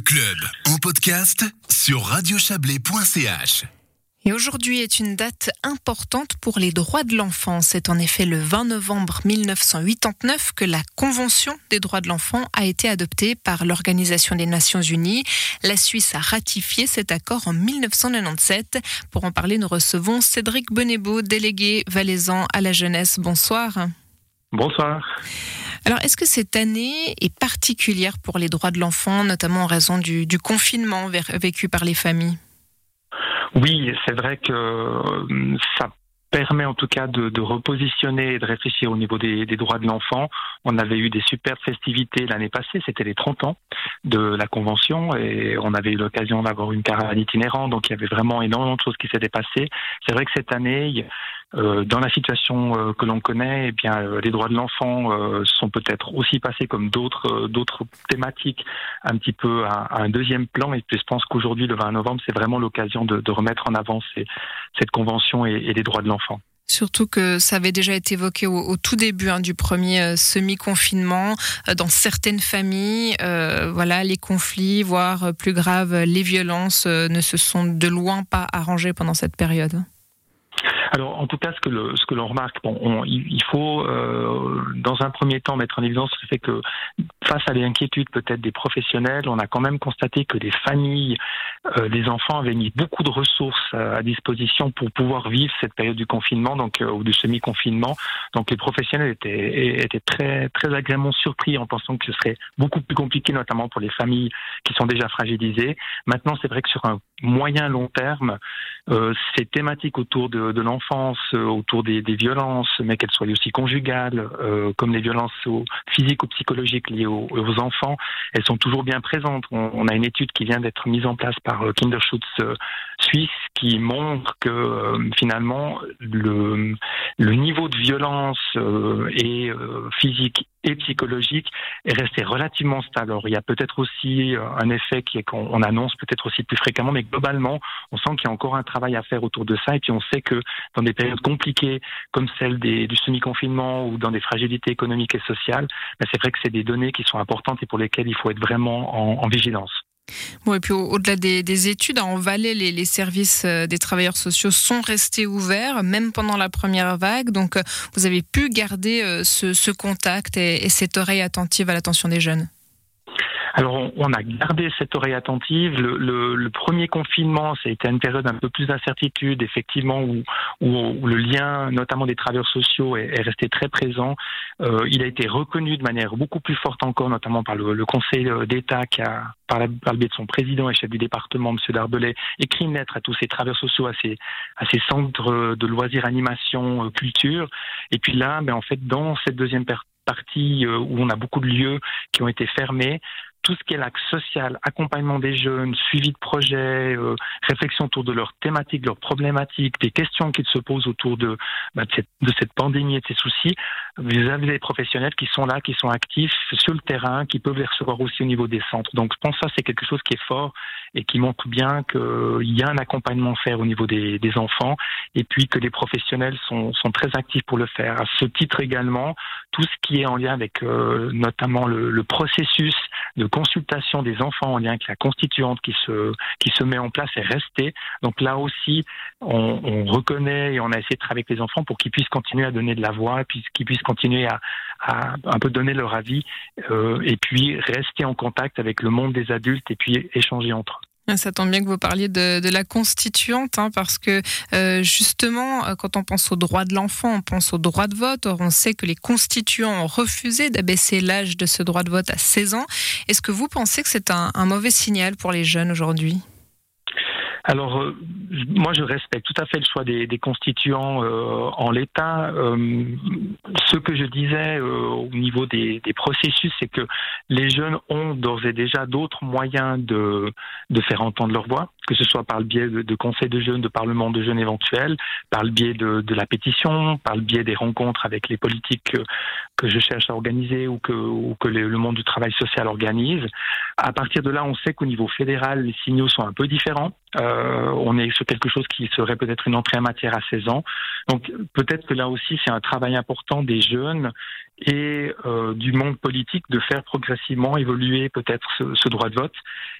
Le club en podcast sur radiochablais.ch. Et aujourd'hui est une date importante pour les droits de l'enfant. C'est en effet le 20 novembre 1989 que la Convention des droits de l'enfant a été adoptée par l'Organisation des Nations Unies. La Suisse a ratifié cet accord en 1997. Pour en parler, nous recevons Cédric Bonnebeau, délégué valaisan à la jeunesse. Bonsoir. Bonsoir. Alors, est-ce que cette année est particulière pour les droits de l'enfant, notamment en raison du, confinement vécu par les familles? Oui, c'est vrai que euh, ça permet en tout cas de, repositionner et de réfléchir au niveau des, droits de l'enfant. On avait eu des superbes festivités l'année passée, c'était les 30 ans de la Convention et on avait eu l'occasion d'avoir une caravane itinérante, donc il y avait vraiment énormément de choses qui s'étaient passées. C'est vrai que cette année, euh, dans la situation euh, que l'on connaît, eh bien, euh, les droits de l'enfant sont peut-être aussi passés comme d'autres d'autres thématiques un petit peu à, un deuxième plan. Et puis je pense qu'aujourd'hui, le 20 novembre, c'est vraiment l'occasion de, de, remettre en avant cette convention et, et les droits de l'enfant. Surtout que ça avait déjà été évoqué au, tout début hein, du premier semi-confinement. dans certaines familles, euh, voilà, les conflits, voire plus grave, les violences ne se sont de loin pas arrangées pendant cette période. Alors, en tout cas, ce que le, ce que l'on remarque, bon, il faut euh, dans un premier temps mettre en évidence le fait que face à l'inquiétude peut-être des professionnels, on a quand même constaté que les familles, euh, les enfants avaient mis beaucoup de ressources euh, à disposition pour pouvoir vivre cette période du confinement, donc ou du semi-confinement. Donc, les professionnels étaient, étaient très très agréablement surpris en pensant que ce serait beaucoup plus compliqué, notamment pour les familles qui sont déjà fragilisées. Maintenant, c'est vrai que sur un moyen long terme, ces thématiques autour de, de l'enfance, euh, autour des, violences, mais qu'elles soient aussi conjugales, euh, comme les violences physiques ou psychologiques liées aux, enfants, elles sont toujours bien présentes. On, a une étude qui vient d'être mise en place par euh, Kinderschutz Suisse qui montre que finalement le, le niveau de violence est physique et psychologique est resté relativement stable. Alors il y a peut-être aussi euh, un effet qui est qu'on annonce peut-être aussi plus fréquemment, mais globalement, on sent qu'il y a encore un travail à faire autour de ça. Et puis on sait que dans des périodes compliquées comme celle des, du semi-confinement ou dans des fragilités économiques et sociales, ben, c'est vrai que c'est des données qui sont importantes et pour lesquelles il faut être vraiment en vigilance. Bon, et puis au-delà des, études, en Valais, les, services euh, des travailleurs sociaux sont restés ouverts, même pendant la première vague. Donc, euh, vous avez pu garder euh, ce, contact et cette oreille attentive à l'attention des jeunes. Alors, on, a gardé cette oreille attentive. Le, premier confinement, ça a été une période un peu plus d'incertitude, effectivement, où, le lien, notamment des travailleurs sociaux, est, resté très présent. Euh, il a été reconnu de manière beaucoup plus forte encore, notamment par le, Conseil d'État qui a, par, le biais de son président et chef du département, M. Darbelay, écrit une lettre à tous ces travailleurs sociaux, à ces, à ces centres de loisirs, animation, euh, culture. Et puis là, ben, en fait, dans cette deuxième partie euh, où on a beaucoup de lieux qui ont été fermés, tout ce qui est l'axe social, accompagnement des jeunes, suivi de projets, euh, réflexion autour de leurs thématiques, leurs problématiques, des questions qu'ils se posent autour de, bah, de, cette, de, cette, pandémie et de ces soucis, vous avez des professionnels qui sont là, qui sont actifs sur le terrain, qui peuvent les recevoir aussi au niveau des centres. Donc je pense que ça, c'est quelque chose qui est fort et qui montre bien qu'il y a un accompagnement faire au niveau des, des, enfants et puis que les professionnels sont, sont, très actifs pour le faire. À ce titre également, tout ce qui est en lien avec euh, notamment le, processus de consultation des enfants en lien avec la constituante qui se, qui se met en place est restée. Donc là aussi, on, on reconnaît et on a essayé de travailler avec les enfants pour qu'ils puissent continuer à donner de la voix, qu'ils puissent continuer à, à, un peu donner leur avis euh, et puis rester en contact avec le monde des adultes et puis échanger entre eux. Ça tombe bien que vous parliez de, la constituante, hein, parce que euh, justement, euh, quand on pense aux droits de l'enfant, on pense au droit de vote. Or, on sait que les constituants ont refusé d'abaisser l'âge de ce droit de vote à 16 ans. Est-ce que vous pensez que c'est un mauvais signal pour les jeunes aujourd'hui? Alors, euh, moi, je respecte tout à fait le choix des, constituants euh, en l'état. Euh, ce que je disais au niveau des, processus, c'est que les jeunes ont d'ores et déjà d'autres moyens de, de faire entendre leur voix, que ce soit par le biais de, conseils de jeunes, de parlements de jeunes éventuels, par le biais de, la pétition, par le biais des rencontres avec les politiques que, je cherche à organiser ou que, ou que le monde du travail social organise. À partir de là, on sait qu'au niveau fédéral, les signaux sont un peu différents. Euh, on est sur quelque chose qui serait peut-être une entrée en matière à 16 ans. Donc peut-être que là aussi, c'est un travail important des jeunes et euh, du monde politique de faire progressivement évoluer peut-être ce, droit de vote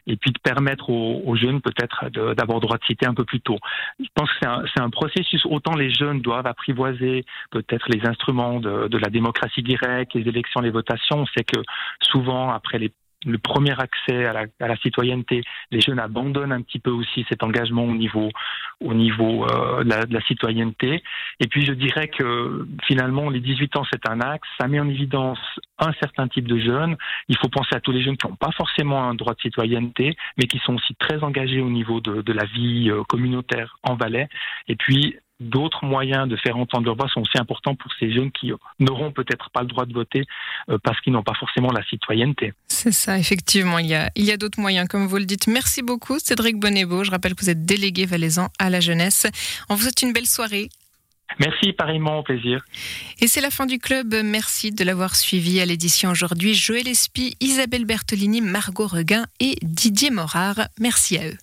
et puis de permettre aux, jeunes peut-être d'avoir droit de citer un peu plus tôt. Je pense que c'est un, processus, autant les jeunes doivent apprivoiser peut-être les instruments de, de, la démocratie directe, les élections, les votations. On sait que souvent, après les le premier accès à la, citoyenneté, les jeunes abandonnent un petit peu aussi cet engagement au niveau, au niveau euh, de, la, de, la, citoyenneté. Et puis je dirais que finalement, les 18 ans, c'est un axe. Ça met en évidence un certain type de jeunes. Il faut penser à tous les jeunes qui n'ont pas forcément un droit de citoyenneté, mais qui sont aussi très engagés au niveau de, de la vie euh, communautaire en Valais. Et puis d'autres moyens de faire entendre leur voix sont aussi importants pour ces jeunes qui n'auront peut-être pas le droit de voter euh, parce qu'ils n'ont pas forcément la citoyenneté. C'est ça, effectivement. Il y a, il y a d'autres moyens, comme vous le dites. Merci beaucoup, Cédric Bonnebeau. Je rappelle que vous êtes délégué valaisan à la jeunesse. On vous souhaite une belle soirée. Merci, pareillement, au plaisir. Et c'est la fin du club. Merci de l'avoir suivi à l'édition aujourd'hui. Joël Espy, Isabelle Bertolini, Margot Reguin et Didier Morard. Merci à eux.